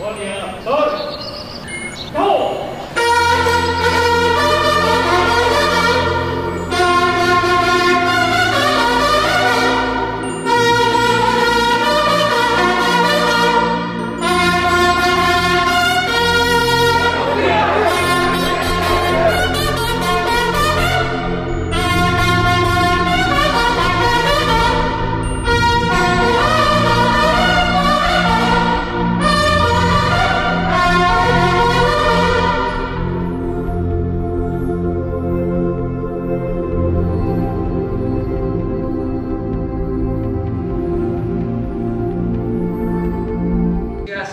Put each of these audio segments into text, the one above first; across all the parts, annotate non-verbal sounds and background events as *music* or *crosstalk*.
Oh, yeah.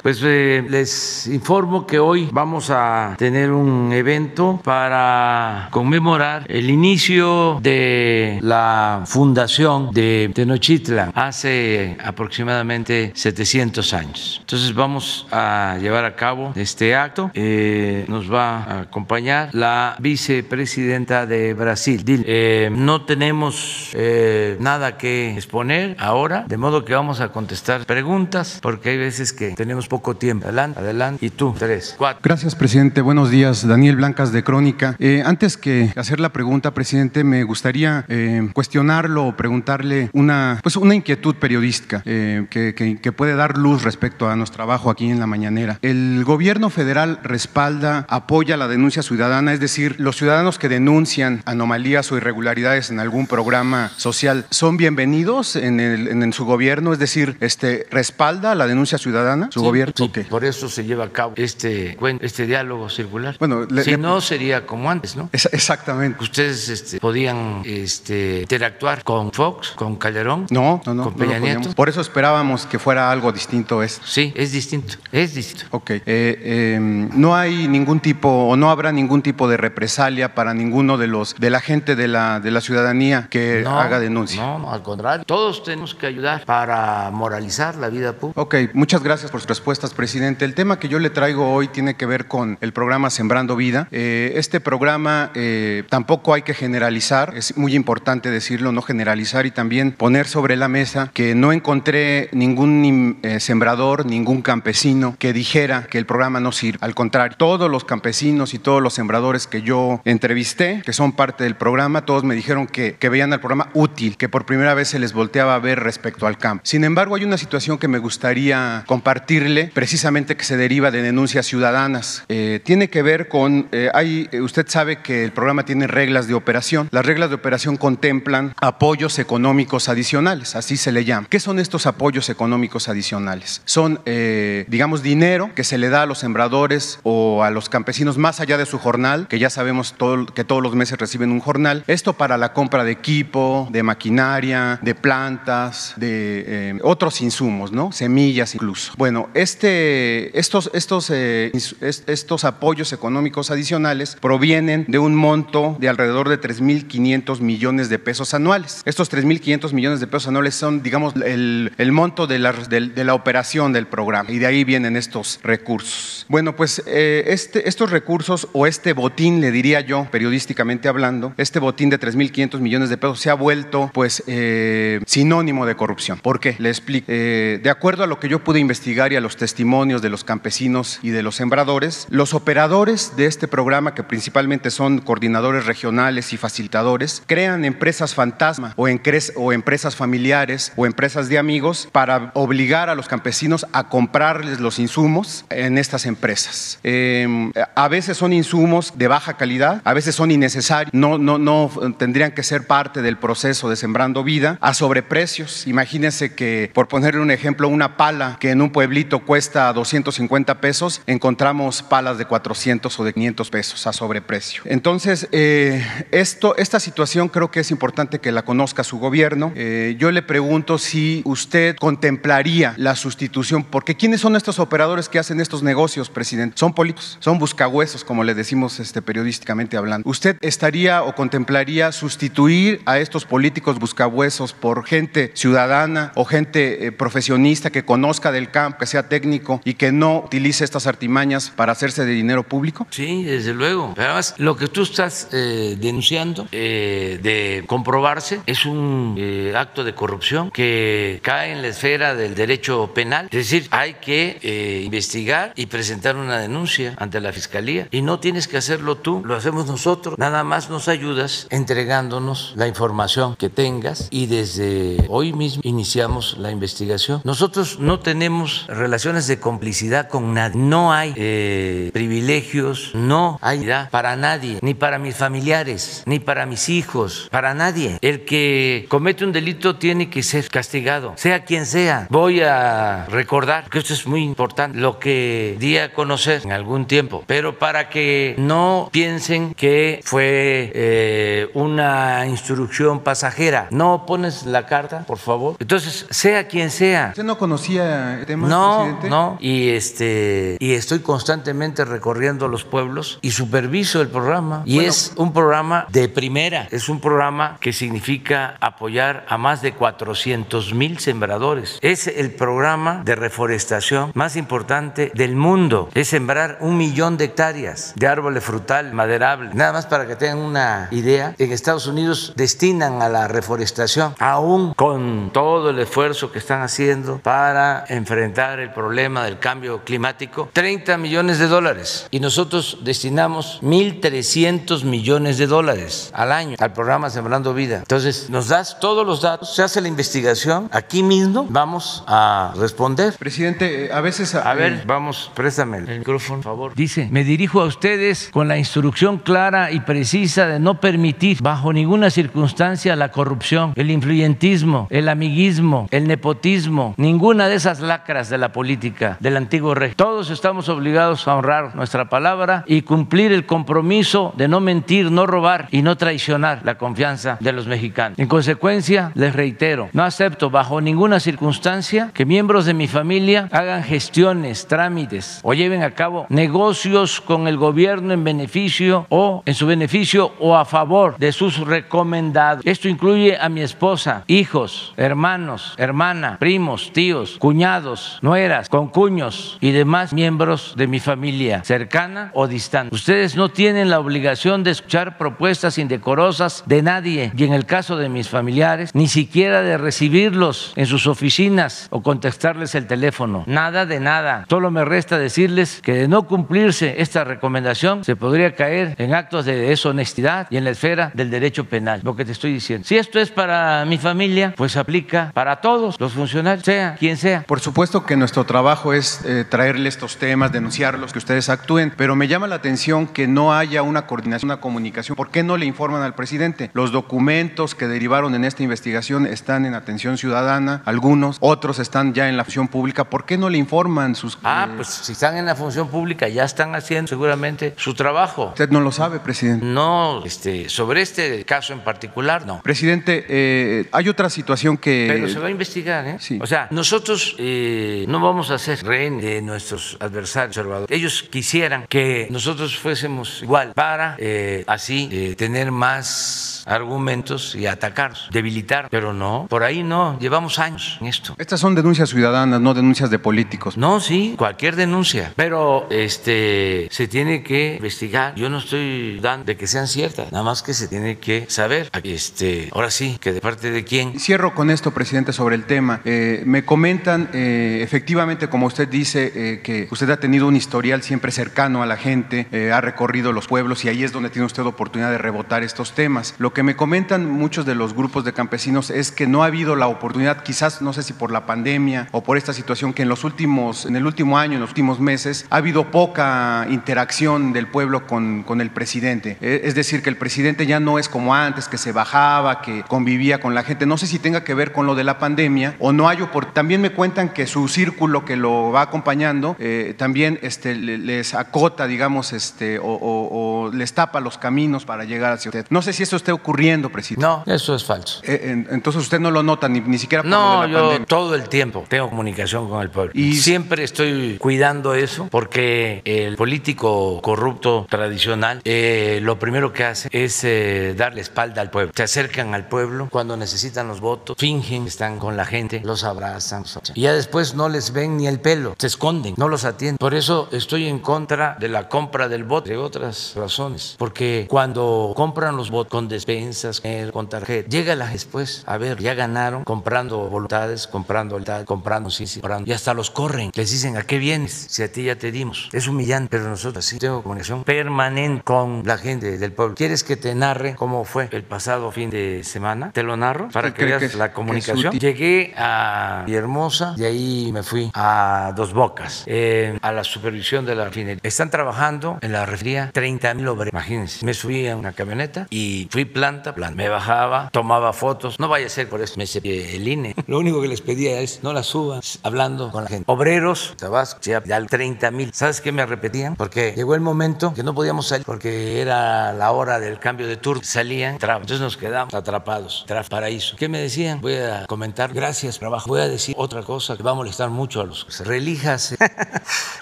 Pues eh, les informo que hoy vamos a tener un evento para conmemorar el inicio de la fundación de Tenochtitlan hace aproximadamente 700 años. Entonces vamos a llevar a cabo este acto. Eh, nos va a acompañar la vicepresidenta de Brasil. Eh, no tenemos eh, nada que exponer ahora, de modo que vamos a contestar preguntas porque hay veces que tenemos poco tiempo. Adelante, adelante. Y tú, tres, cuatro. Gracias, presidente. Buenos días. Daniel Blancas de Crónica. Eh, antes que hacer la pregunta, presidente, me gustaría eh, cuestionarlo o preguntarle una, pues una inquietud periodística eh, que, que- que puede dar luz respecto a nuestro trabajo aquí en la mañanera. El gobierno federal respalda, apoya la denuncia ciudadana, es decir, los ciudadanos que denuncian anomalías o irregularidades en algún programa social son bienvenidos en, el- en- en su gobierno, es decir, este, respalda la denuncia ciudadana, su Sí, gobierno. sí, Ok. Por eso se lleva a cabo este, este diálogo circular. Bueno, le- si le- no, sería como antes, ¿no? Es- exactamente. Ustedes este, podían este, interactuar con Fox, con Calderón, No, no, no. con Peña. Nieto. Por eso esperábamos que fuera algo distinto esto. Sí, es distinto, es distinto. Ok. Eh, eh, no hay ningún tipo o no habrá ningún tipo de represalia para ninguno de los de la gente de la de la ciudadanía que No, haga denuncia. No, no, al contrario. Todos tenemos que ayudar para moralizar la vida pública. Ok, muchas gracias por sus respuestas, presidente. El tema que yo le traigo hoy tiene que ver con el programa Sembrando Vida. Eh, este programa eh, tampoco hay que generalizar, es muy importante decirlo, no generalizar y también poner sobre la mesa que no encontré ningún eh, sembrador, ningún campesino que dijera que el programa no sirve. Al contrario, todos los campesinos y todos los sembradores que yo entrevisté, que son parte del programa, todos me dijeron que, que veían al programa útil, que por primera vez se les volteaba a ver respecto al campo. Sin embargo, hay una situación que me gustaría compartirle, precisamente que se deriva de denuncias ciudadanas. Eh, tiene que ver con, eh, hay, eh, usted sabe que el programa tiene reglas de operación. Las reglas de operación contemplan apoyos económicos adicionales, así se le llama. ¿Qué son estos apoyos económicos adicionales? Son, digamos, dinero que se le da a los sembradores o a los campesinos más allá de su jornal, que ya sabemos que todos los meses reciben un jornal. Esto para la compra de equipo, de maquinaria, de plantas, de otros insumos, ¿no? Semillas incluso. Bueno, este, estos, estos, eh, estos apoyos económicos adicionales provienen de un monto de alrededor de 3.500 millones de pesos anuales. Estos 3.500 millones de pesos anuales son, digamos, el, monto de la, operación del programa y de ahí vienen estos recursos. Bueno, pues eh, este, estos recursos o este botín, le diría yo, periodísticamente hablando, este botín de 3.500 millones de pesos se ha vuelto pues eh, sinónimo de corrupción. ¿Por qué? Le explico. Eh, de acuerdo a lo que yo pude investigar y a los testimonios de los campesinos y de los sembradores, los operadores de este programa, que principalmente son coordinadores regionales y facilitadores, crean empresas fantasma o, o empresas familiares o empresas de amigos para obligar a los campesinos a comprarles los insumos en estas empresas. Eh, a veces son insumos de baja calidad, a veces son innecesarios, no, no, no tendrían que ser parte del proceso de sembrando vida a sobreprecios. Imagínense que, por ponerle un ejemplo, una pala que en un pueblito cuesta 250 pesos, encontramos palas de 400 o de 500 pesos a sobreprecio. Entonces, eh, esto, esta situación creo que es importante que la conozca su gobierno. Eh, yo le pregunto si usted contemplaría la sustitución, porque ¿quiénes son estos operadores que hacen estos negocios, presidente? Son políticos, son buscahuesos, como le decimos este, periodísticamente hablando. ¿Usted estaría o contemplaría sustituir a estos políticos buscahuesos por gente ciudadana o gente eh, profesionista que conozca del campo, que sea técnico y que no utilice estas artimañas para hacerse de dinero público? Sí, desde luego. Pero además, lo que tú estás eh, denunciando eh, de comprobarse es un eh, acto de corrupción que cae en la esfera del derecho penal. Es decir, hay que eh, investigar y presentar una denuncia ante la fiscalía. Y no tienes que hacerlo tú, lo hacemos nosotros. Nada más nos ayudas entregándonos la información que tengas y desde hoy mismo iniciamos la investigación. Nosotros no tenemos relaciones de complicidad con nadie. No hay eh, privilegios, no hay edad para nadie, ni para mis familiares, ni para mis hijos, para nadie. El que comete un delito tiene que ser castigado, sea quien sea. Voy a recordar, que esto es muy importante, lo que di a conocer en algún tiempo, pero para que no piensen que fue eh, una instrucción pasajera. No pones la carta, por favor. Entonces, sea quien sea. ¿Usted no conocía el tema, No, presidente? no, y este y estoy constantemente recorriendo los pueblos y superviso el programa y Bueno. es un programa de primera, es un programa que significa apoyar a más de 400 mil sembradores. Es el programa de reforestación más importante del mundo. Es sembrar un millón de hectáreas de árboles frutal, maderable. Nada más para que tengan una idea, en Estados Unidos destinan a la reforestación, aún con todo el esfuerzo que están haciendo para enfrentar el problema del cambio climático, 30 millones de dólares. Y nosotros destinamos 1.300 millones de dólares al año al programa Sembrando Vida. Entonces, nos das todos los datos, se hace la investigación, aquí mismo vamos a responder. Presidente, eh, a veces... A eh, ver, vamos, préstame el micrófono, por favor. Dice, me dirijo a ustedes con la instrucción clara y precisa de no permitir bajo ninguna circunstancia la corrupción, el influyentismo, el amiguismo, el nepotismo, ninguna de esas lacras de la política del antiguo régimen. Todos estamos obligados a honrar nuestra palabra y cumplir el compromiso de no mentir, no robar y no traicionar la confianza de los mexicanos. En consecuencia, les reitero, no acepto bajo ninguna circunstancia que miembros de mi familia hagan gestiones, trámites o lleven a cabo negocios con el gobierno en beneficio o en su beneficio o a favor de sus recomendados. Esto incluye a mi esposa, hijos, hermanos, hermana, primos, tíos, cuñados, nueras, concuños y demás miembros de mi familia, cercana o distante. Ustedes no tienen la obligación de escuchar propuestas indecorosas de nadie y en el caso de mis familiares, ni siquiera de recibirlos en sus oficinas o contestarles el teléfono. Nada de nada. Solo me resta decirles que de no cumplirse esta recomendación se podría caer en actos de deshonestidad y en la esfera del derecho penal. Lo que te estoy diciendo. Si esto es para mi familia, pues aplica para todos los funcionarios, sea quien sea. Por supuesto que nuestro trabajo es eh, traerle estos temas, denunciarlos, que ustedes actúen, pero me llama la atención que no haya una coordinación, una comunicación. ¿Por qué no le informan al presidente? Los documentos que derivaron en esta investigación están en atención ciudadana, algunos, otros están ya en la función pública. ¿Por qué no le informan sus... Ah, eh, pues si están en la función pública ya están haciendo seguramente su trabajo. Usted no lo sabe, presidente. No, este, sobre este caso en particular, no. Presidente, eh, hay otra situación que... Pero se va a investigar, ¿eh? sí. O sea, nosotros no vamos a ser rehén de nuestros adversarios conservadores. Ellos quisieran que nosotros fuésemos igual para eh, así eh, tener más argumentos y atacarnos, debilitar, pero no, por ahí no, llevamos años en esto. Estas son denuncias ciudadanas, no denuncias de políticos. No, sí, cualquier denuncia, pero este se tiene que investigar. Yo no estoy dando de que sean ciertas, nada más que se tiene que saber. Este, ahora sí, que de parte de quién. Cierro con esto, presidente, sobre el tema. Eh, me comentan, eh, efectivamente, como usted dice, eh, que usted ha tenido un historial siempre cercano a la gente, eh, ha recorrido los pueblos y ahí es donde tiene usted oportunidad de rebotar estos temas. Lo que me comentan muchos de los grupos de campesinos es que no ha habido la oportunidad, quizás no sé si por la pandemia o por esta situación que en los últimos, en el último año, en los últimos meses, ha habido poca interacción del pueblo con, con el presidente. Eh, es decir, que el presidente ya no es como antes, que se bajaba, que convivía con la gente. No sé si tenga que ver con lo de la pandemia o no hay opor- También me cuentan que su círculo que lo va acompañando eh, también este, le- les acota, digamos, este, o, o- o les tapa los caminos para llegar hacia usted. No sé si eso esté ocurriendo, presidente. No, eso es falso. Eh, en- entonces usted no lo nota ni, ni siquiera por lo No, de la yo pandemia. todo el tiempo tengo comunicación con el pueblo. Y- siempre estoy cuidando eso porque el político corrupto tradicional eh, lo primero que hace es eh, darle espalda al pueblo. Se acercan al pueblo cuando necesitan los votos, fingen están con la gente, los abrazan. Y ya después no les ven ni el pelo, se esconden, no los atienden. Por eso estoy en contra de la compra del voto, de otras razones. Porque cuando compran los votos con despensas, con tarjeta, llega la después, a ver, ya ganaron comprando voluntades, comprando tal, comprando sí, sí, comprando. Y hasta los corren. Les dicen, ¿a qué vienes? Si a ti ya te dimos. Es humillante, pero nosotros sí tengo comunicación permanente con la gente del pueblo. ¿Quieres que te narre cómo fue el pasado fin de semana? Te lo narro para que veas la comunicación. Llegué a Hermosa, y ahí me fui a Dos Bocas, eh, a la supervisión de la refinería. Están trabajando en la refinería 30 mil obreros. Imagínense, me subí a una camioneta y fui planta, planta. Me bajaba, tomaba fotos. No vaya a ser por eso, me el INE. Lo único que les pedía es no la subas, hablando con la gente. Obreros, Tabasco, ya 30 mil. ¿Sabes qué me repetían? Porque llegó el momento que no podíamos salir porque era la hora del cambio de turno. Salían, entonces nos quedamos atrapados. Paraíso. ¿Qué me decían? Voy a comentar. Gracias, trabajo. Voy a decir otra cosa que va a molestar mucho a los relíjase. *laughs*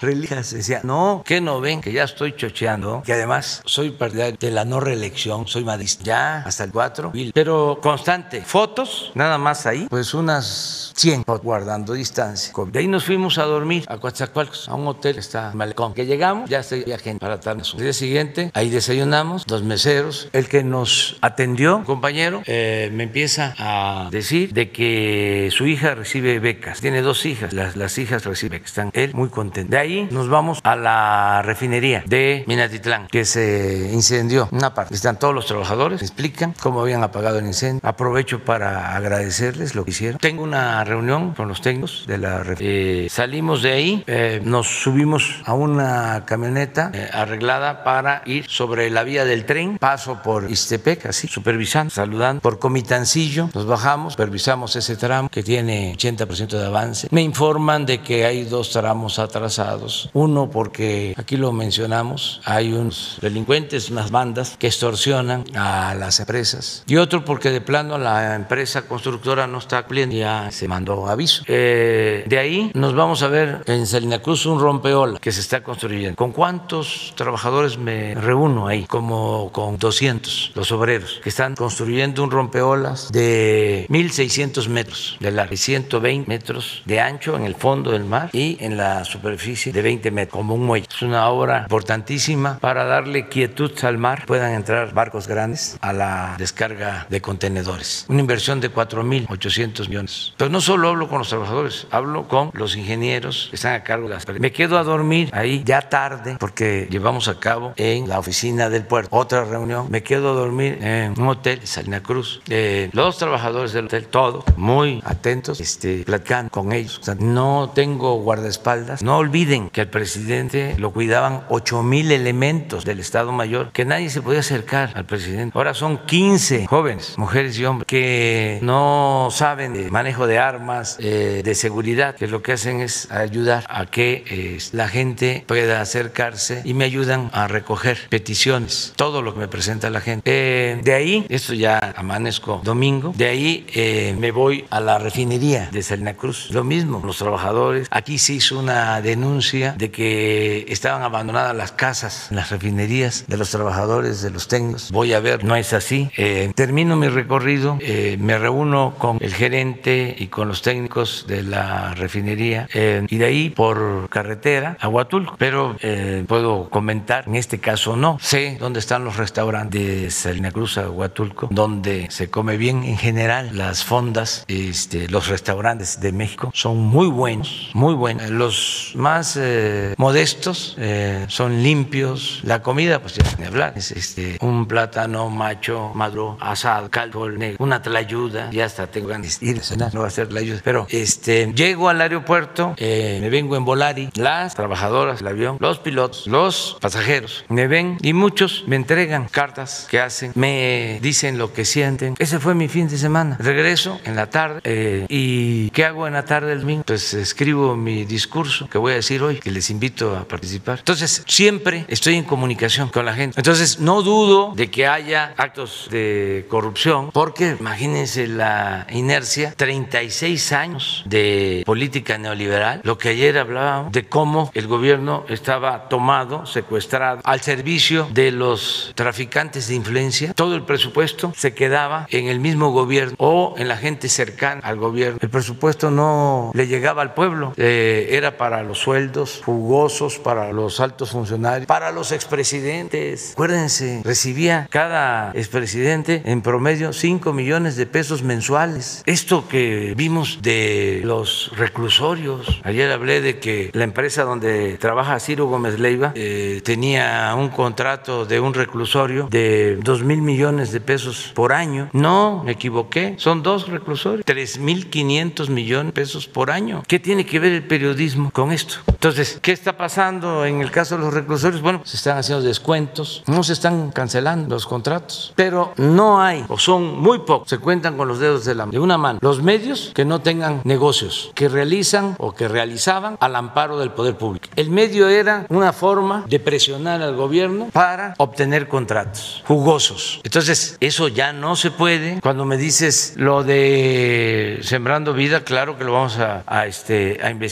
relíjase. Decía, no, que no ven que ya estoy chocheando, que además soy partidario de la no reelección, soy madrista. Ya hasta el 4, pero constante. Fotos, nada más ahí, pues unas 100 guardando distancia. De ahí nos fuimos a dormir a Coatzacoalcos, a un hotel que está en Malecón. Que llegamos, ya había gente para tardes. El día siguiente, ahí desayunamos, dos meseros. El que nos atendió, compañero, eh, me empieza a decir de que su hija recibe becas. Tiene dos hijas, las, las hijas reciben becas. Están él muy contento. De ahí nos vamos a la refinería de Minatitlán, que se incendió. Una parte. Están todos los trabajadores, explican cómo habían apagado el incendio. Aprovecho para agradecerles lo que hicieron. Tengo una reunión con los técnicos de la eh, salimos de ahí, eh, nos subimos a una camioneta eh, arreglada para ir sobre la vía del tren, paso por Istepec, así, supervisando, saludando, por Comitancillo, nos bajamos, supervisamos ese tramo que tiene 80% de avance. Me informan de que hay dos tramos atrasados, uno porque aquí lo mencionamos, hay unos delincuentes, unas bandas que extorsionan a las empresas y otro porque de plano la empresa constructora no está cumpliendo, ya se mandó aviso. Eh, de ahí nos vamos a ver en Salina Cruz un rompeola que se está construyendo. ¿Con cuántos trabajadores me reúno ahí? Como con 200, los obreros, que están construyendo un rompeolas de 1.600 metros de largo y 120 metros de ancho en el fondo del mar y en la superficie de 20 metros, como un muelle. Es una obra importantísima para darle quietud al mar, puedan entrar barcos grandes a la descarga de contenedores. Una inversión de 4.800 millones. Pero no solo hablo con los trabajadores, hablo con los ingenieros que están a cargo de las... Me quedo a dormir ahí ya tarde porque llevamos a cabo en la oficina del puerto otra reunión. Me quedo a dormir en un hotel, Salina Cruz. Eh, los trabajadores del hotel, todos muy atentos, este, platicando con ellos. no tengo guardaespaldas. No olviden que al presidente lo cuidaban 8 mil elementos del Estado Mayor, que nadie se podía acercar al presidente. Ahora son 15 jóvenes, mujeres y hombres, que no saben de manejo de armas, eh, de seguridad, que lo que hacen es ayudar a que eh, la gente pueda acercarse y me ayudan a recoger peticiones, todo lo que me presenta la gente. Eh, de ahí, esto ya amanezco domingo, de ahí me voy a la refinería de Salina Cruz, lo mismo, los trabajadores. Aquí se hizo una denuncia de que estaban abandonadas las casas, las refinerías de los trabajadores, de los técnicos. Voy a ver, no es así. termino mi recorrido, me reúno con el gerente y con los técnicos de la refinería eh, y de ahí por carretera a Huatulco. Pero eh, puedo comentar, en este caso no. Sé dónde están los restaurantes de Salina Cruz a Huatulco, donde se come bien en general. Las fondas, este, los restaurantes de México son muy buenos, muy buenos. Los más eh, modestos son limpios. La comida, pues ya ni hablar, es este, un plátano macho, maduro, asado, caldo, una tlayuda. Ya hasta tengo ganas de ir a cenar, no va a ser la ayuda. Pero este, llego al aeropuerto, eh, me vengo en Volari, las trabajadoras del avión, los pilotos, los pasajeros, me ven y muchos me entregan cartas que hacen, me dicen lo que sienten. Ese fue mi fin de semana. Regreso en la tarde eh, y ¿qué hago en la tarde del domingo? Pues escribo mi discurso que voy a decir hoy, que les invito a participar. Entonces, siempre estoy en comunicación con la gente. Entonces, no dudo de que haya actos de corrupción, porque imagínense la inercia, 36 años de política neoliberal, lo que ayer hablábamos de cómo el gobierno estaba tomado, secuestrado, al servicio de los traficantes de influencia, todo el presupuesto se quedaba en el mismo gobierno o en la gente cercana al gobierno. El presupuesto no le llegaba al pueblo, eh, era para los sueldos jugosos, para los altos funcionarios, para los expresidentes. Acuérdense, recibía cada expresidente en promedio 5 millones de pesos mensuales. Esto que vimos de los reclusorios, ayer hablé de que la empresa donde trabaja Ciro Gómez Leiva eh, tenía un contrato de un reclusorio de 2 mil millones de pesos por año. No, me equivoqué, son dos reclusorios, 3 mil 500 millones de pesos por año. ¿Qué tiene que ver el periodismo con esto? Entonces, ¿qué está pasando en el caso de los reclusorios? Bueno, se están haciendo descuentos, no se están cancelando los contratos, pero no hay, o son muy pocos, se cuentan con los dedos de, la, de una mano, los medios que no tengan negocios, que realizan o que realizaban al amparo del poder público. El medio era una forma de presionar al gobierno para obtener contratos jugosos. Entonces, eso ya no se puede. Cuando me dices lo de Sembrando Vida, claro que lo vamos a, este, a investigar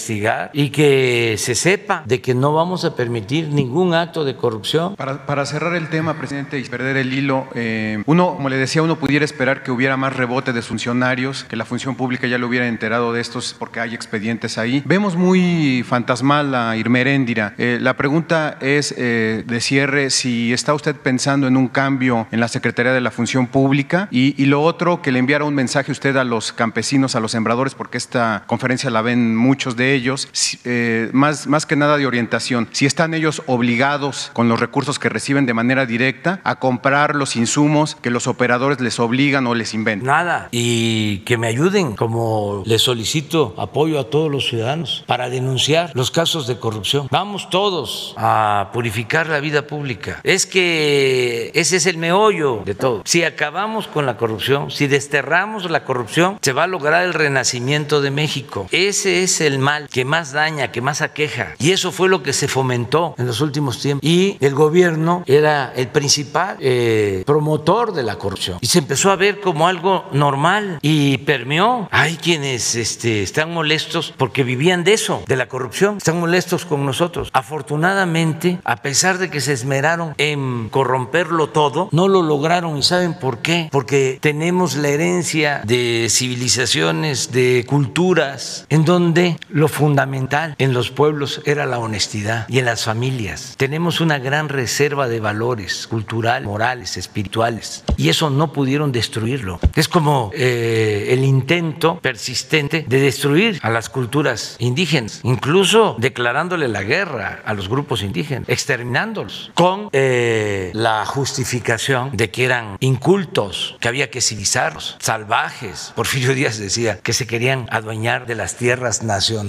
y que se sepa de que no vamos a permitir ningún acto de corrupción. Para, cerrar el tema, presidente, y perder el hilo, eh, uno, como le decía, uno pudiera esperar que hubiera más rebote de funcionarios, que la función pública ya lo hubiera enterado de estos porque hay expedientes ahí. Vemos muy fantasmal a Irmeréndira. Eh, la pregunta es eh, de cierre si está usted pensando en un cambio en la Secretaría de la Función Pública y, y lo otro, que le enviara un mensaje usted a los campesinos, a los sembradores, porque esta conferencia la ven muchos de ellos, eh, más, más que nada de orientación. Si están ellos obligados con los recursos que reciben de manera directa a comprar los insumos que los operadores les obligan o les inventan. Nada. Y que me ayuden, como les solicito apoyo a todos los ciudadanos para denunciar los casos de corrupción. Vamos todos a purificar la vida pública. Es que ese es el meollo de todo. Si acabamos con la corrupción, si desterramos la corrupción, se va a lograr el renacimiento de México. Ese es el mal que más daña, que más aqueja. Y eso fue lo que se fomentó en los últimos tiempos. Y el gobierno era el principal eh, promotor de la corrupción. Y se empezó a ver como algo normal y permeó. Hay quienes este, están molestos porque vivían de eso, de la corrupción. Están molestos con nosotros. Afortunadamente, a pesar de que se esmeraron en corromperlo todo, no lo lograron. ¿Y saben por qué? Porque tenemos la herencia de civilizaciones, de culturas, en donde lo fundamental en los pueblos era la honestidad y en las familias. Tenemos una gran reserva de valores culturales, morales, espirituales, y eso no pudieron destruirlo. Es como eh, el intento persistente de destruir a las culturas indígenas, incluso declarándole la guerra a los grupos indígenas, exterminándolos, con eh, la justificación de que eran incultos, que había que civilizarlos, salvajes. Porfirio Díaz decía que se querían adueñar de las tierras nacionales.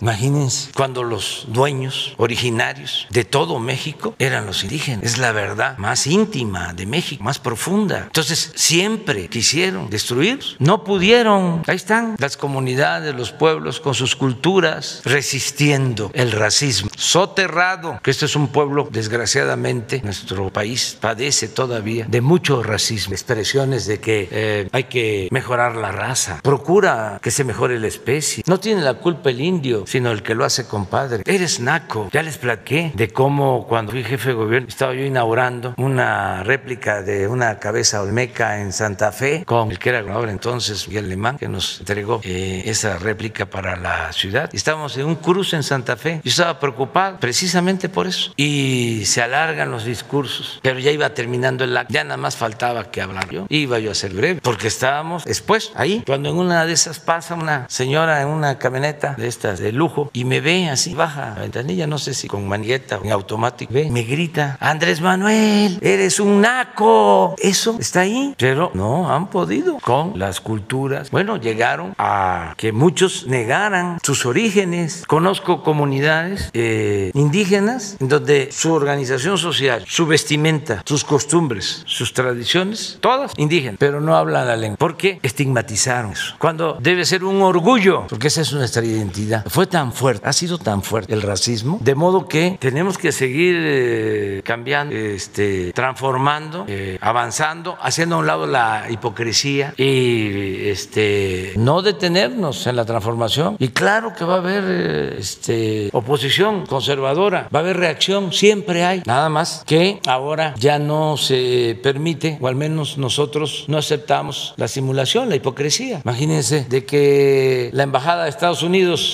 Imagínense cuando los dueños originarios de todo México eran los indígenas. Es la verdad más íntima de México, más profunda. Entonces, siempre quisieron destruir, no pudieron. Ahí están las comunidades, los pueblos con sus culturas resistiendo el racismo. Soterrado, que este es un pueblo, desgraciadamente, nuestro país padece todavía de mucho racismo, expresiones de que eh, hay que mejorar la raza, procura que se mejore la especie. No tiene la culpa el indio, sino el que lo hace compadre. Eres naco. Ya les plaqué de cómo cuando fui jefe de gobierno estaba yo inaugurando una réplica de una cabeza olmeca en Santa Fe con el que era gobernador entonces, Miguel Alemán, que nos entregó eh, esa réplica para la ciudad. Estábamos en un cruce en Santa Fe. Yo estaba preocupado precisamente por eso. Y se alargan los discursos, pero ya iba terminando el acto. Ya nada más faltaba que hablar yo. Iba yo a ser breve, porque estábamos después ahí, cuando en una de esas pasa una señora en una camioneta de estas de lujo y me ve así, baja la ventanilla, no sé si con manigueta o en automático, ve, me grita, Andrés Manuel, eres un naco. Eso está ahí, pero no han podido con las culturas. Bueno, llegaron a que muchos negaran sus orígenes. Conozco comunidades eh, indígenas en donde su organización social, su vestimenta, sus costumbres, sus tradiciones, todas indígenas, pero no hablan la lengua. ¿Por qué? Estigmatizaron eso. Cuando debe ser un orgullo, porque esa es nuestra identidad. Fue tan fuerte, ha sido tan fuerte el racismo, de modo que tenemos que seguir eh, cambiando, este, transformando, eh, avanzando, haciendo a un lado la hipocresía y este, no detenernos en la transformación. Y claro que va a haber eh, este, oposición conservadora, va a haber reacción, siempre hay, nada más que ahora ya no se permite, o al menos nosotros no aceptamos la simulación, la hipocresía. Imagínense de que la Embajada de Estados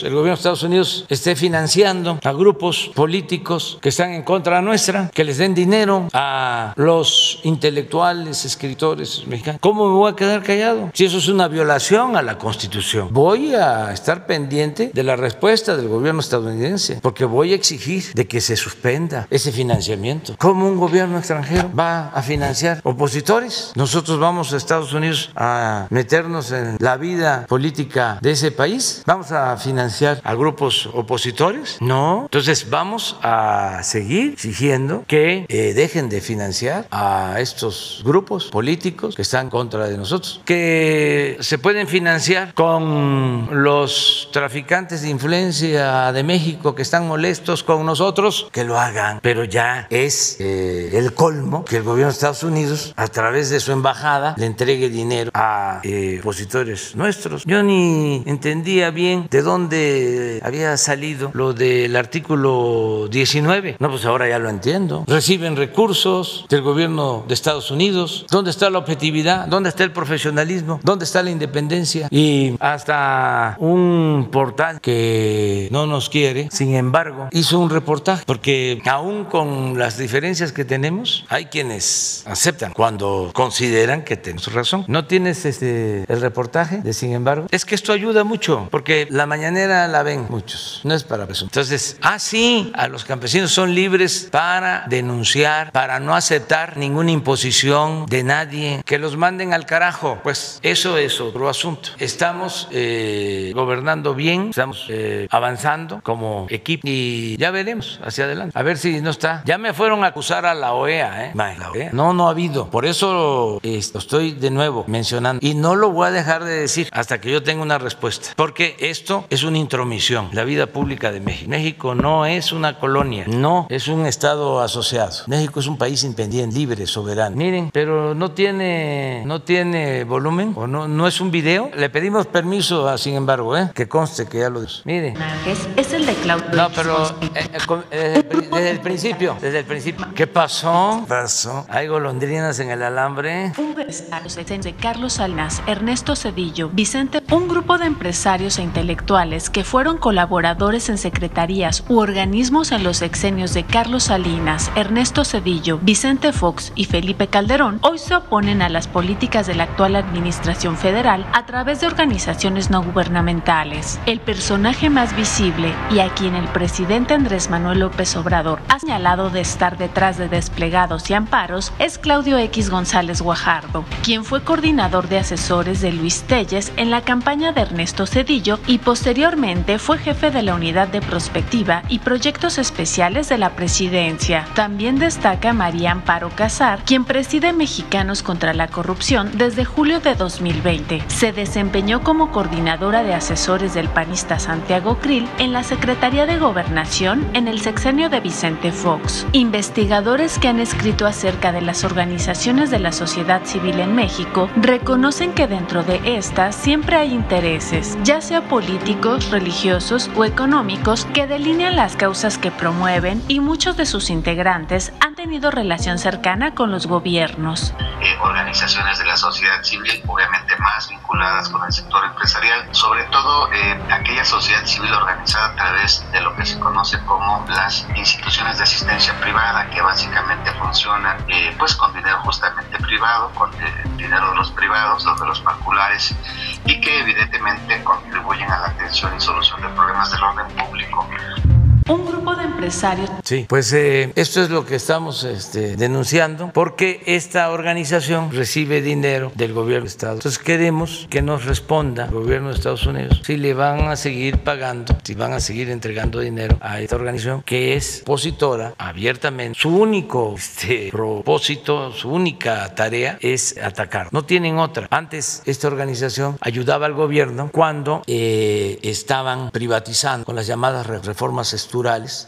El gobierno de Estados Unidos, esté financiando a grupos políticos que están en contra nuestra, que les den dinero a los intelectuales, escritores mexicanos. ¿Cómo me voy a quedar callado? Si eso es una violación a la Constitución. Voy a estar pendiente de la respuesta del gobierno estadounidense, porque voy a exigir de que se suspenda ese financiamiento. ¿Cómo un gobierno extranjero va a financiar opositores? Nosotros vamos a Estados Unidos a meternos en la vida política de ese país. ¿Vamos a financiar a grupos opositores? No. Entonces vamos a seguir exigiendo que eh, dejen de financiar a estos grupos políticos que están contra de nosotros, que se pueden financiar con los traficantes de influencia de México que están molestos con nosotros, que lo hagan, pero ya es eh, el colmo que el gobierno de Estados Unidos, a través de su embajada, le entregue dinero a eh, opositores nuestros. Yo ni entendía bien de dónde había salido lo del artículo 19. No, pues ahora ya lo entiendo. Reciben recursos del gobierno de Estados Unidos. ¿Dónde está la objetividad? ¿Dónde está el profesionalismo? ¿Dónde está la independencia? Y hasta un portal que no nos quiere, sin embargo, hizo un reportaje, porque aún con las diferencias que tenemos, hay quienes aceptan cuando consideran que tenemos razón. ¿No tienes este, el reportaje de sin embargo? Es que esto ayuda mucho, porque la mañanera la ven muchos, no es para eso. Entonces, así ah, a los campesinos son libres para denunciar, para no aceptar ninguna imposición de nadie, que los manden al carajo. Pues eso es otro asunto. Estamos eh, gobernando bien, estamos eh, avanzando como equipo y ya veremos hacia adelante. A ver si no está. Ya me fueron a acusar a la OEA, ¿eh? La OEA. No, no ha habido. Por eso esto, estoy de nuevo mencionando y no lo voy a dejar de decir hasta que yo tenga una respuesta, porque esto es una intromisión, la vida pública de México. México no es una colonia, no es un estado asociado. México es un país independiente, libre, soberano. Miren, pero no tiene no tiene volumen o no no es un video. Le pedimos permiso, a, sin embargo, ¿eh? que conste que ya lo dijo. Miren. Es el de Claudio. No, pero eh, eh, desde el principio, desde el principio. ¿Qué pasó? Pasó. Hay golondrinas en el alambre. Un de Carlos Salinas, Ernesto Cedillo, Vicente, un grupo de empresarios e intelectuales que fueron colaboradores en secretarías u organismos en los sexenios de Carlos Salinas, Ernesto Cedillo, Vicente Fox y Felipe Calderón, hoy se oponen a las políticas de la actual administración federal a través de organizaciones no gubernamentales. El personaje más visible y a quien el presidente Andrés Manuel López Obrador ha señalado de estar detrás de desplegados y amparos es Claudio X González Guajardo, quien fue coordinador de asesores de Luis Telles en la campaña de Ernesto Cedillo y posteriormente fue jefe de la unidad de prospectiva y proyectos especiales de la presidencia. También destaca María Amparo Casar, quien preside Mexicanos contra la Corrupción desde julio de 2020. Se desempeñó como coordinadora de asesores del panista Santiago Krill en la Secretaría de Gobernación en el sexenio de Vicente Fox. Investigadores que han escrito acerca de las organizaciones de la sociedad civil en México reconocen que dentro de estas siempre hay intereses, ya sea políticos, religiosos o económicos, que delinean las causas que promueven y muchos de sus integrantes han tenido relación cercana con los gobiernos. Eh, organizaciones de la sociedad civil, obviamente más vinculadas con el sector empresarial, sobre todo eh, aquella sociedad civil organizada a través de lo que se conoce como las instituciones de asistencia privada, que básicamente funcionan eh, pues con dinero justamente privado, con dinero de los privados, los de los particulares, y que evidentemente contribuyen a la atención y solución de problemas del orden público. Un grupo de empresarios. Sí, pues eh, esto es lo que estamos este, denunciando, porque esta organización recibe dinero del gobierno de Estados Entonces queremos que nos responda el gobierno de Estados Unidos si le van a seguir pagando, si van a seguir entregando dinero a esta organización que es opositora abiertamente. Su único este, propósito, su única tarea es atacar. No tienen otra. Antes esta organización ayudaba al gobierno cuando eh, estaban privatizando con las llamadas reformas estructurales.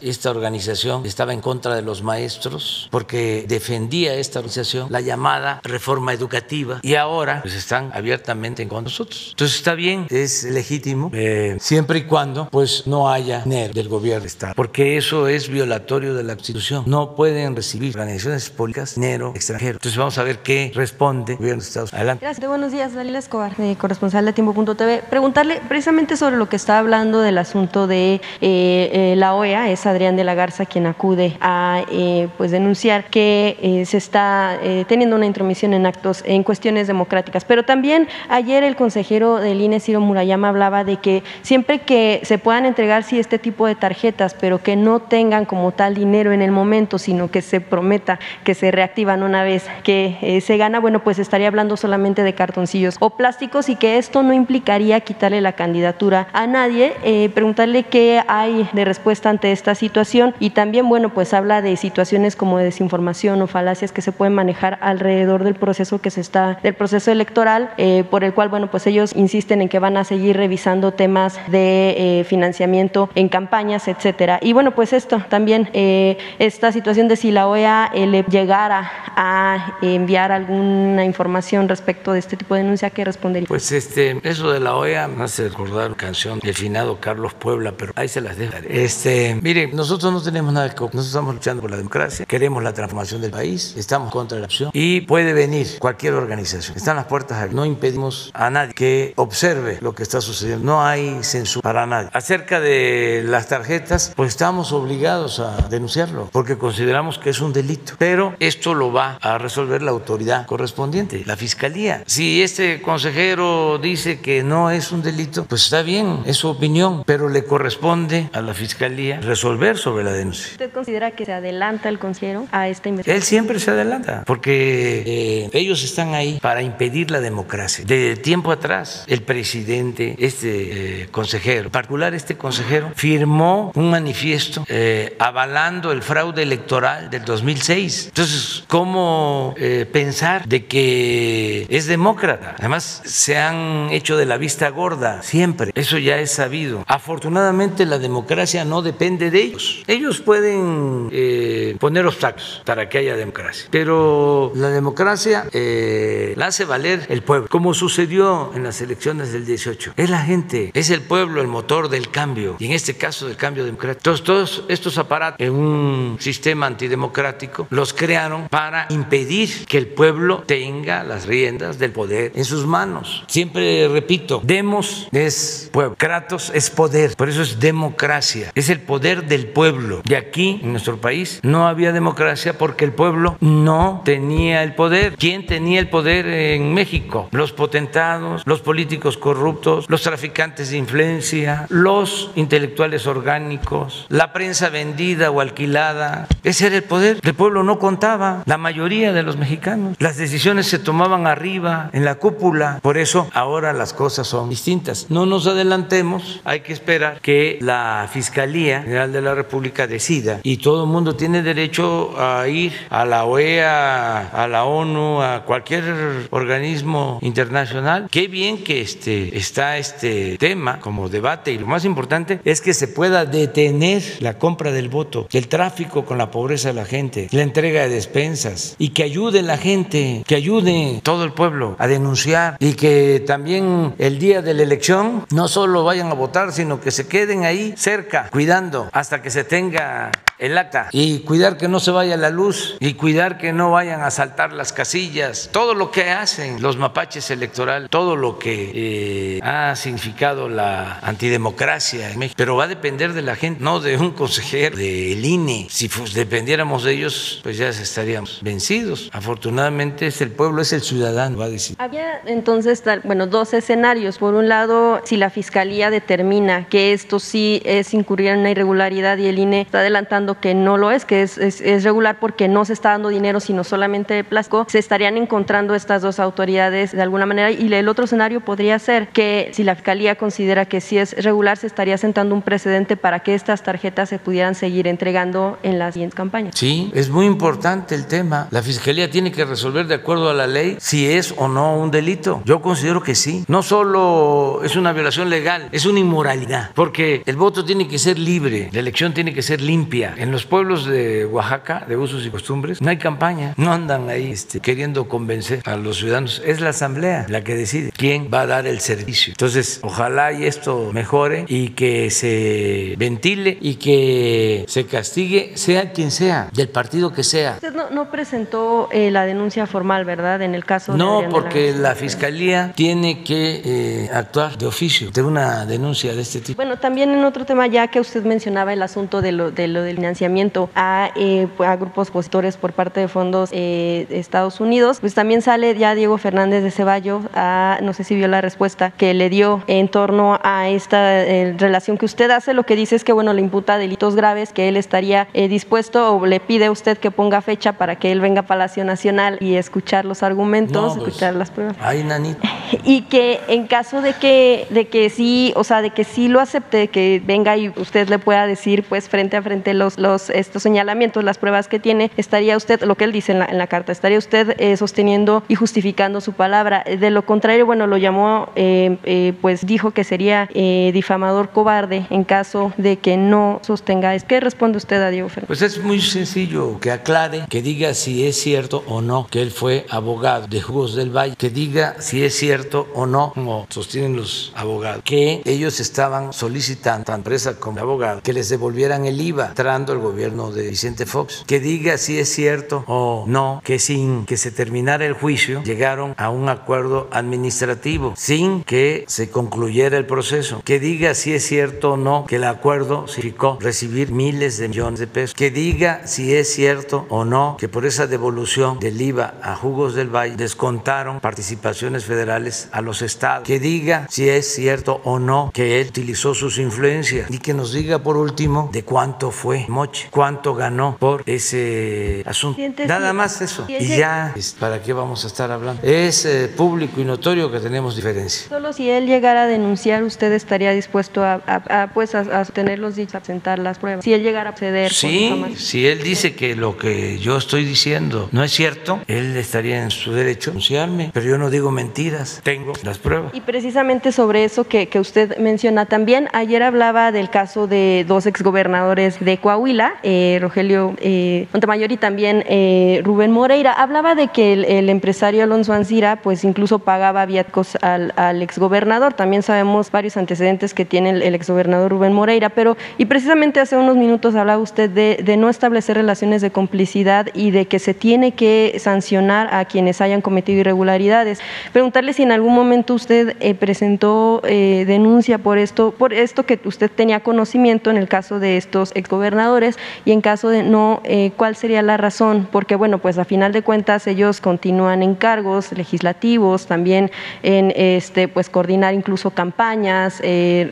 Esta organización estaba en contra de los maestros porque defendía esta organización la llamada reforma educativa y ahora pues están abiertamente en contra de nosotros. Entonces está bien, es legítimo, eh, siempre y cuando pues no haya dinero del gobierno de Estado, porque eso es violatorio de la Constitución. No pueden recibir organizaciones públicas dinero extranjero. Entonces vamos a ver qué responde el gobierno de Estados Unidos. Adelante. Gracias. Buenos días, Dalila Escobar, eh, corresponsal de Tiempo.tv. Preguntarle precisamente sobre lo que está hablando del asunto de eh, eh, la OEA, es Adrián de la Garza quien acude a eh, pues denunciar que eh, se está eh, teniendo una intromisión en actos, en cuestiones democráticas. Pero también ayer el consejero del INE, Ciro Murayama, hablaba de que siempre que se puedan entregar sí este tipo de tarjetas, pero que no tengan como tal dinero en el momento, sino que se prometa que se reactivan una vez que se gana, bueno, pues estaría hablando solamente de cartoncillos o plásticos y que esto no implicaría quitarle la candidatura a nadie. Preguntarle qué hay de respuesta ante esta situación y también, bueno, pues habla de situaciones como de desinformación o falacias que se pueden manejar alrededor del proceso que se está, del proceso electoral, eh, por el cual, bueno, pues ellos insisten en que van a seguir revisando temas de eh, financiamiento en campañas, etcétera. Y bueno, pues esto también, eh, esta situación de si la OEA le llegara a enviar alguna información respecto de este tipo de denuncia, ¿qué respondería? Pues este, eso de la OEA me hace recordar canción del finado Carlos Puebla, pero ahí se las dejo. Este, mire, nosotros no tenemos nada que nosotros estamos luchando por la democracia, queremos la transformación del país, estamos contra la opción y puede venir cualquier organización. Están las puertas abiertas. No impedimos a nadie que observe lo que está sucediendo. No hay censura para nadie. Acerca de las tarjetas, pues estamos obligados a denunciarlo porque consideramos que es un delito. Pero esto lo va a resolver la autoridad correspondiente, la fiscalía. Si este consejero dice que no es un delito, pues está bien, es su opinión, pero le corresponde a la fiscalía resolver sobre la denuncia. ¿Usted considera que se adelanta el consejero a esta investigación? Él siempre se adelanta, porque eh, ellos están ahí para impedir la democracia. De tiempo atrás, el presidente, este eh, consejero, en particular este consejero, firmó un manifiesto eh, avalando el fraude electoral del 2006. Entonces, ¿cómo eh, pensar de que es demócrata? Además, se han hecho de la vista gorda siempre. Eso ya es sabido. Afortunadamente, la democracia no depende de ellos. Ellos pueden eh, poner obstáculos para que haya democracia, pero la democracia eh, la hace valer el pueblo, como sucedió en las elecciones del 18. Es la gente, es el pueblo el motor del cambio, y en este caso del cambio democrático. Entonces, todos estos aparatos en un sistema antidemocrático los crearon para impedir que el pueblo tenga las riendas del poder en sus manos. Siempre repito, demos es pueblo, kratos es poder, por eso es democracia, es el poder del pueblo. Y aquí, en nuestro país, no había democracia porque el pueblo no tenía el poder. ¿Quién tenía el poder en México? Los potentados, los políticos corruptos, los traficantes de influencia, los intelectuales orgánicos, la prensa vendida o alquilada. Ese era el poder. El pueblo no contaba. La mayoría de los mexicanos. Las decisiones se tomaban arriba, en la cúpula. Por eso ahora las cosas son distintas. No nos adelantemos. Hay que esperar que la Fiscalía General de la República decida. Y todo el mundo tiene derecho a ir a la OEA, a la ONU, a cualquier organismo internacional. Qué bien que este, está este tema como debate. Y lo más importante es que se pueda detener la compra del voto, el tráfico con la pobreza de la gente, la entrega de despensas y que ayude la gente, que ayude todo el pueblo a denunciar y que también el día de la elección no solo vayan a votar, sino que se queden ahí cerca, cuidando hasta que se tenga el acta y cuidar que no se vaya la luz y cuidar que no vayan a saltar las casillas, todo lo que hacen los mapaches electoral, todo lo que eh, ha significado la antidemocracia en México, pero va a depender de la gente, no de un consejero del INE. Si pues, dependiéramos de ellos, pues ya estaríamos vencidos. Afortunadamente es el pueblo, es el ciudadano, va a decir. Había entonces, bueno, dos escenarios. Por un lado, si la fiscalía determina que esto sí es incurrir en irregularidad y el INE está adelantando que no lo es, que es, regular porque no se está dando dinero, sino solamente plástico, se estarían encontrando estas dos autoridades de alguna manera. Y el otro escenario podría ser que si la Fiscalía considera que sí es regular, se estaría sentando un precedente para que estas tarjetas se pudieran seguir entregando en las siguientes campañas. Sí, es muy importante el tema. La Fiscalía tiene que resolver de acuerdo a la ley si es o no un delito. Yo considero que sí. No solo es una violación legal, es una inmoralidad, porque el voto tiene que ser libre, la elección tiene que ser limpia. En los pueblos de Oaxaca, de usos y costumbres, no hay campaña, no andan ahí este, queriendo convencer a los ciudadanos. Es la asamblea la que decide quién va a dar el servicio. Entonces, ojalá y esto mejore y que se ventile y que se castigue, sea quien sea, del partido que sea. Usted no, presentó eh, la denuncia formal, ¿verdad? En el caso no, porque la, fiscalía tiene que eh, actuar de oficio de una denuncia de este tipo. Bueno, también en otro tema, ya que usted mencionaba el asunto de lo, de lo del financiamiento a, eh, a grupos opositores por parte de fondos de Estados Unidos, pues también sale ya Diego Fernández de Ceballos, a, no sé si vio la respuesta que le dio en torno a esta relación que usted hace, lo que dice es que, bueno, le imputa delitos graves, que él estaría dispuesto o le pide a usted que ponga fecha para que él venga a Palacio Nacional y escuchar los argumentos, pues, escuchar las pruebas. Ay, nanito. *laughs* Y que en caso de que, de que sí, o sea, de que sí lo acepte, que venga y usted le pueda decir, pues, frente a frente los, los estos señalamientos, las pruebas que tiene, estaría usted, lo que él dice en la, en la carta, estaría usted eh, sosteniendo y justificando su palabra. De lo contrario, bueno, lo llamó, eh, eh, pues dijo que sería difamador cobarde en caso de que no sostenga. ¿Qué responde usted a Diego? Pues es muy sencillo que aclare, que diga si es cierto o no que él fue abogado de Jugos del Valle, que diga si es cierto o no, como sostienen los abogados, que ellos estaban solicitando, a empresa como abogado, que les devolvieran el IVA, entrando el gobierno de Vicente Fox, que diga si es cierto o no, que sin que se terminara el juicio llegaron a un acuerdo administrativo, sin que se concluyera el proceso, que diga si es cierto o no que el acuerdo significó recibir miles de millones de pesos, que diga si es cierto o no que por esa devolución del IVA a Jugos del Valle descontaron participaciones federales a los estados, que diga si es cierto o no que él utilizó sus influencias. Y que nos diga por último de cuánto fue Moche, cuánto ganó por ese asunto. Nada más eso. Y ya, ¿para qué vamos a estar hablando? Es eh, público y notorio que tenemos diferencia. Solo si él llegara a denunciar, usted estaría dispuesto a, a, pues a, tener los dichos, a presentar las pruebas. Si él llegara a ceder. Sí, si él dice que lo que yo estoy diciendo no es cierto, él estaría en su derecho a denunciarme, pero yo no digo mentiras, tengo las pruebas. Y precisamente sobre eso que, que usted menciona también, ayer hablaba del caso de dos exgobernadores de Coahuila, eh, Rogelio eh, Montemayor y también eh, Rubén Moreira. Hablaba de que el, empresario Alonso Ancira, pues incluso pagaba viáticos al, al exgobernador. También sabemos varios antecedentes que tiene el, el exgobernador Rubén Moreira, pero y precisamente hace unos minutos hablaba usted de, de no establecer relaciones de complicidad y de que se tiene que sancionar a quienes hayan cometido irregularidades. Preguntarle si en algún momento usted eh, presentó denuncia por esto, por esto que usted tenía conocimiento en el caso de estos exgobernadores y en caso de no, eh, cuál sería la razón, porque bueno, pues a final de cuentas ellos continúan en cargos legislativos, también en este, pues coordinar incluso campañas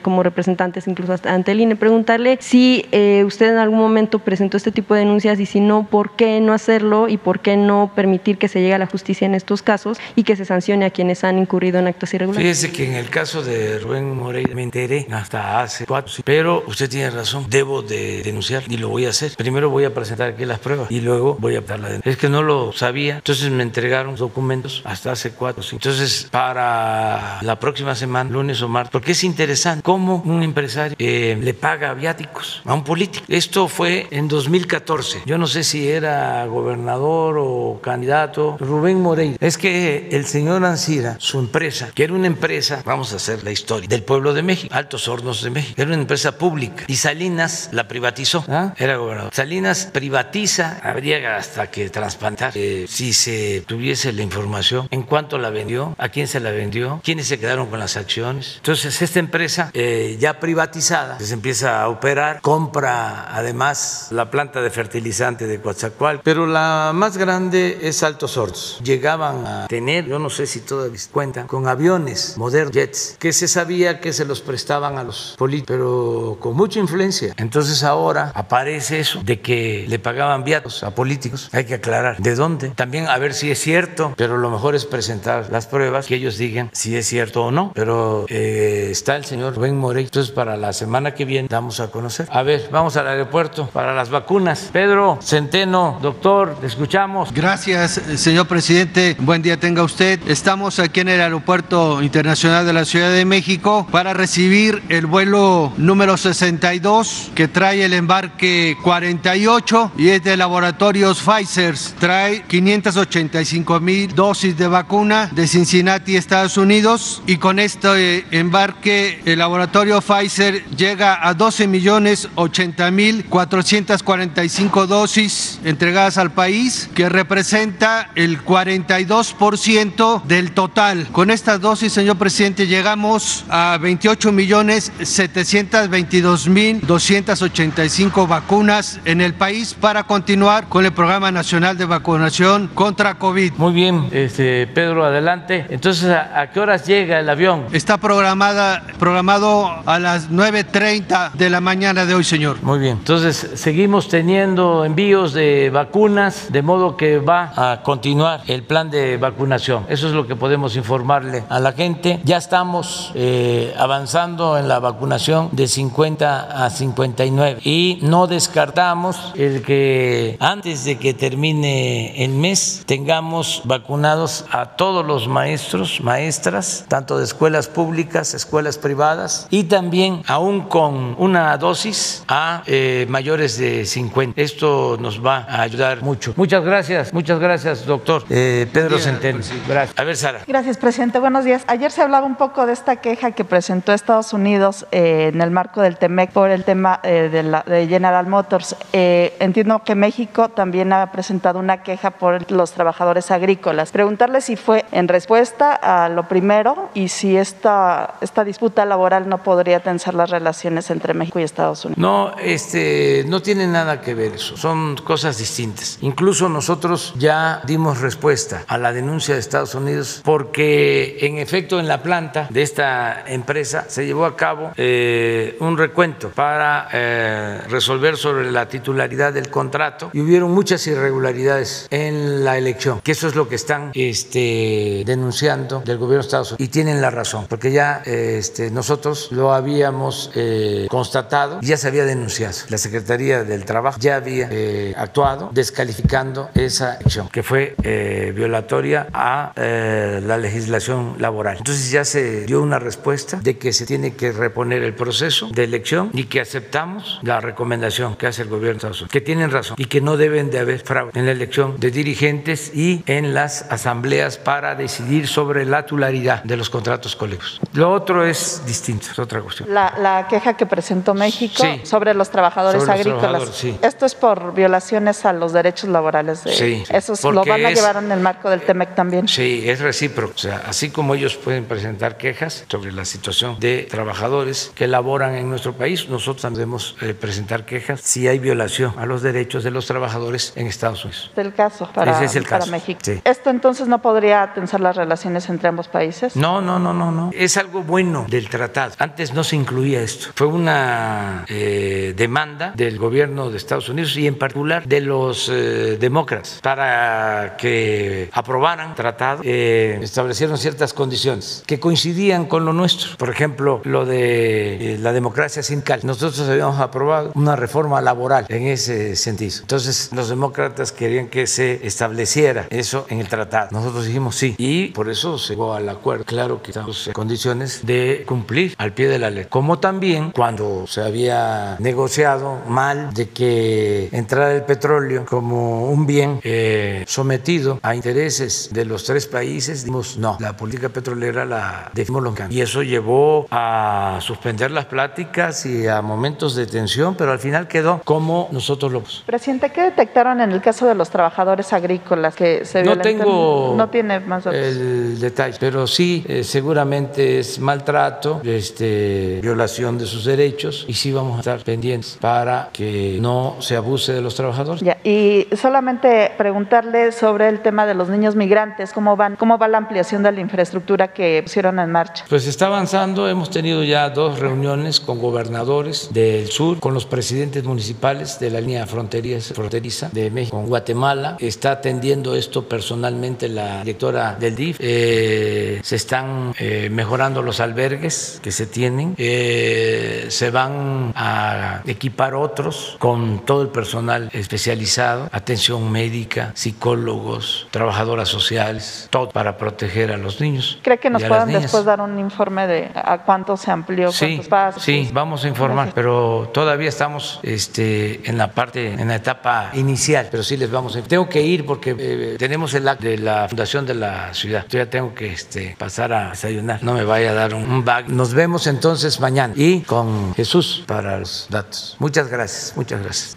como representantes incluso ante el INE. Preguntarle si usted en algún momento presentó este tipo de denuncias y si no, por qué no hacerlo y por qué no permitir que se llegue a la justicia en estos casos y que se sancione a quienes han incurrido en actos irregulares. Fíjese que en el caso de Rubén Moreira me enteré hasta hace cuatro, pero usted tiene razón, debo de denunciar y lo voy a hacer. Primero voy a presentar aquí las pruebas y luego voy a dar la denuncia. Es que no lo sabía, entonces me entregaron documentos hasta hace cuatro. Entonces, para la próxima semana, lunes o martes, porque es interesante cómo un empresario eh, le paga viáticos a un político. Esto fue en 2014. Yo no sé si era gobernador o candidato. Rubén Moreira. Es que el señor Ancira, su empresa, que era una empresa, vamos a hacer la historia, del pueblo de México, Altos Hornos de México, era una empresa pública. Y Salinas la privatizó. ¿ah? Era gobernador. Salinas privatiza, habría hasta que trasplantar eh, si se tuviese la información en cuánto la vendió, a quién se la vendió, quiénes se quedaron con las acciones. Entonces, esta empresa eh, ya privatizada, se empieza a operar, compra además la planta de fertilizante de Coatzacoalcos, pero la más grande es Altos Hornos. Llegaban a tener, yo no sé si todavía cuentan, con aviones modernos, jets, que se sabía que se los prestaban a los políticos, pero con muy mucha influencia. Entonces ahora aparece eso de que le pagaban viatos a políticos. Hay que aclarar de dónde. También a ver si es cierto, pero lo mejor es presentar las pruebas, que ellos digan si es cierto o no. Pero eh, está el señor Ben Morey. Entonces para la semana que viene damos a conocer. A ver, vamos al aeropuerto para las vacunas. Pedro Centeno, doctor, le escuchamos. Gracias, señor presidente. Buen día tenga usted. Estamos aquí en el Aeropuerto Internacional de la Ciudad de México para recibir el vuelo número 62 que trae el embarque 48 y es de laboratorios Pfizer. Trae 585 mil dosis de vacuna de Cincinnati, Estados Unidos y con este embarque el laboratorio Pfizer llega a 12 millones 80 mil 445 dosis entregadas al país que representa el 42% del total. Con estas dosis, señor presidente, llegamos a 28 millones 722 mil 285 vacunas en el país para continuar con el Programa Nacional de Vacunación contra COVID. Muy bien, este, Pedro, adelante. Entonces, ¿a, qué horas llega el avión? Está programada, programado a las 9.30 de la mañana de hoy, señor. Muy bien. Entonces, seguimos teniendo envíos de vacunas, de modo que va a continuar el plan de vacunación. Eso es lo que podemos informarle a la gente. Ya estamos eh, avanzando en la vacunación de 50 a 59 y no descartamos el que antes de que termine el mes tengamos vacunados a todos los maestros, maestras, tanto de escuelas públicas, escuelas privadas y también aún con una dosis a eh, mayores de 50. Esto nos va a ayudar mucho. Muchas gracias, muchas gracias, doctor eh, Pedro Centeno. Gracias. A ver, Sara. Gracias, presidente. Buenos días. Ayer se hablaba un poco de esta queja que presentó Estados Unidos eh, en el marco del Por el tema eh, de, la, General Motors. entiendo que México también ha presentado una queja por los trabajadores agrícolas. Preguntarle si fue en respuesta a lo primero y si esta, esta disputa laboral no podría tensar las relaciones entre México y Estados Unidos. No, este, no tiene nada que ver eso. Son cosas distintas. Incluso nosotros ya dimos respuesta a la denuncia de Estados Unidos porque en efecto en la planta de esta empresa se llevó a cabo eh, un recuento para eh, resolver sobre la titularidad del contrato y hubieron muchas irregularidades en la elección, que eso es lo que están este, denunciando del gobierno de Estados Unidos y tienen la razón, porque ya este, nosotros lo habíamos eh, constatado ya se había denunciado. La Secretaría del Trabajo ya había actuado descalificando esa acción, que fue eh, violatoria a eh, la legislación laboral. Entonces ya se dio una respuesta de que se tiene que reponer el proceso de elección y que aceptamos la recomendación que hace el gobierno de Estados Unidos, que tienen razón y que no deben de haber fraude en la elección de dirigentes y en las asambleas para decidir sobre la titularidad de los contratos colectivos. Lo otro es distinto, es otra cuestión. La, queja que presentó México sobre los trabajadores agrícolas. Esto es por violaciones a los derechos laborales. De, sí, ¿Esos lo van a llevar en el marco del TEMEC también? Sí, es recíproco. O sea, así como ellos pueden presentar quejas sobre la situación de trabajadores que laboran en nuestro país, nosotros también debemos eh, presentar quejas si hay violación a los derechos de los trabajadores en Estados Unidos. Es el caso para, México. ¿Esto entonces no podría tensar las relaciones entre ambos países? No, no, no, no, no. Es algo bueno del tratado. Antes no se incluía esto. Fue una eh, demanda del gobierno de Estados Unidos y en particular de los eh, demócratas para que aprobaran tratado, eh, establecieron ciertas condiciones que coincidían con lo nuestro. Por ejemplo, lo de eh, la democracia sindical. Nosotros habíamos aprobado una reforma laboral en ese sentido. Entonces, los demócratas querían que se estableciera eso en el tratado. Nosotros dijimos sí. Y por eso se llegó al acuerdo. Claro que estamos en condiciones de cumplir al pie de la ley. Como también cuando se había negociado mal de que entrara el petróleo como un bien eh, sometido a intereses de los tres países, dijimos no, la política petrolera la definimos los Y eso llevó a suspender las pláticas y a momentos de tensión, pero al final quedó como nosotros lo Presidente, ¿qué detectaron en el caso de los trabajadores agrícolas que se No tengo no tiene más el detalle, pero sí eh, seguramente es maltrato, este, violación de sus derechos y sí vamos a estar pendientes para que no se abuse de los trabajadores. Ya, y solamente preguntarle sobre el tema de los niños migrantes, cómo van, cómo va la ampliación de la infraestructura que pusieron en marcha. Pues está avanzando, hemos tenido ya dos reuniones con gobernadores gobernadores del sur, con los presidentes municipales de la línea fronteriza de México con Guatemala. Está atendiendo esto personalmente la directora del DIF. Eh, se están eh, mejorando los albergues que se tienen. Eh, se van a equipar otros con todo el personal especializado, atención médica, psicólogos, trabajadoras sociales, todo para proteger a los niños. ¿Cree que nos puedan después dar un informe de a cuánto se amplió? Sí, sí, vamos a informar, pero todavía estamos este, en la parte, en la etapa inicial, pero sí les vamos a... Tengo que ir porque eh, tenemos el acto de la fundación de la ciudad. Yo ya tengo que este, pasar a desayunar. No me vaya a dar un, un bag. Nos vemos entonces mañana y con Jesús para los datos. Muchas gracias, muchas gracias.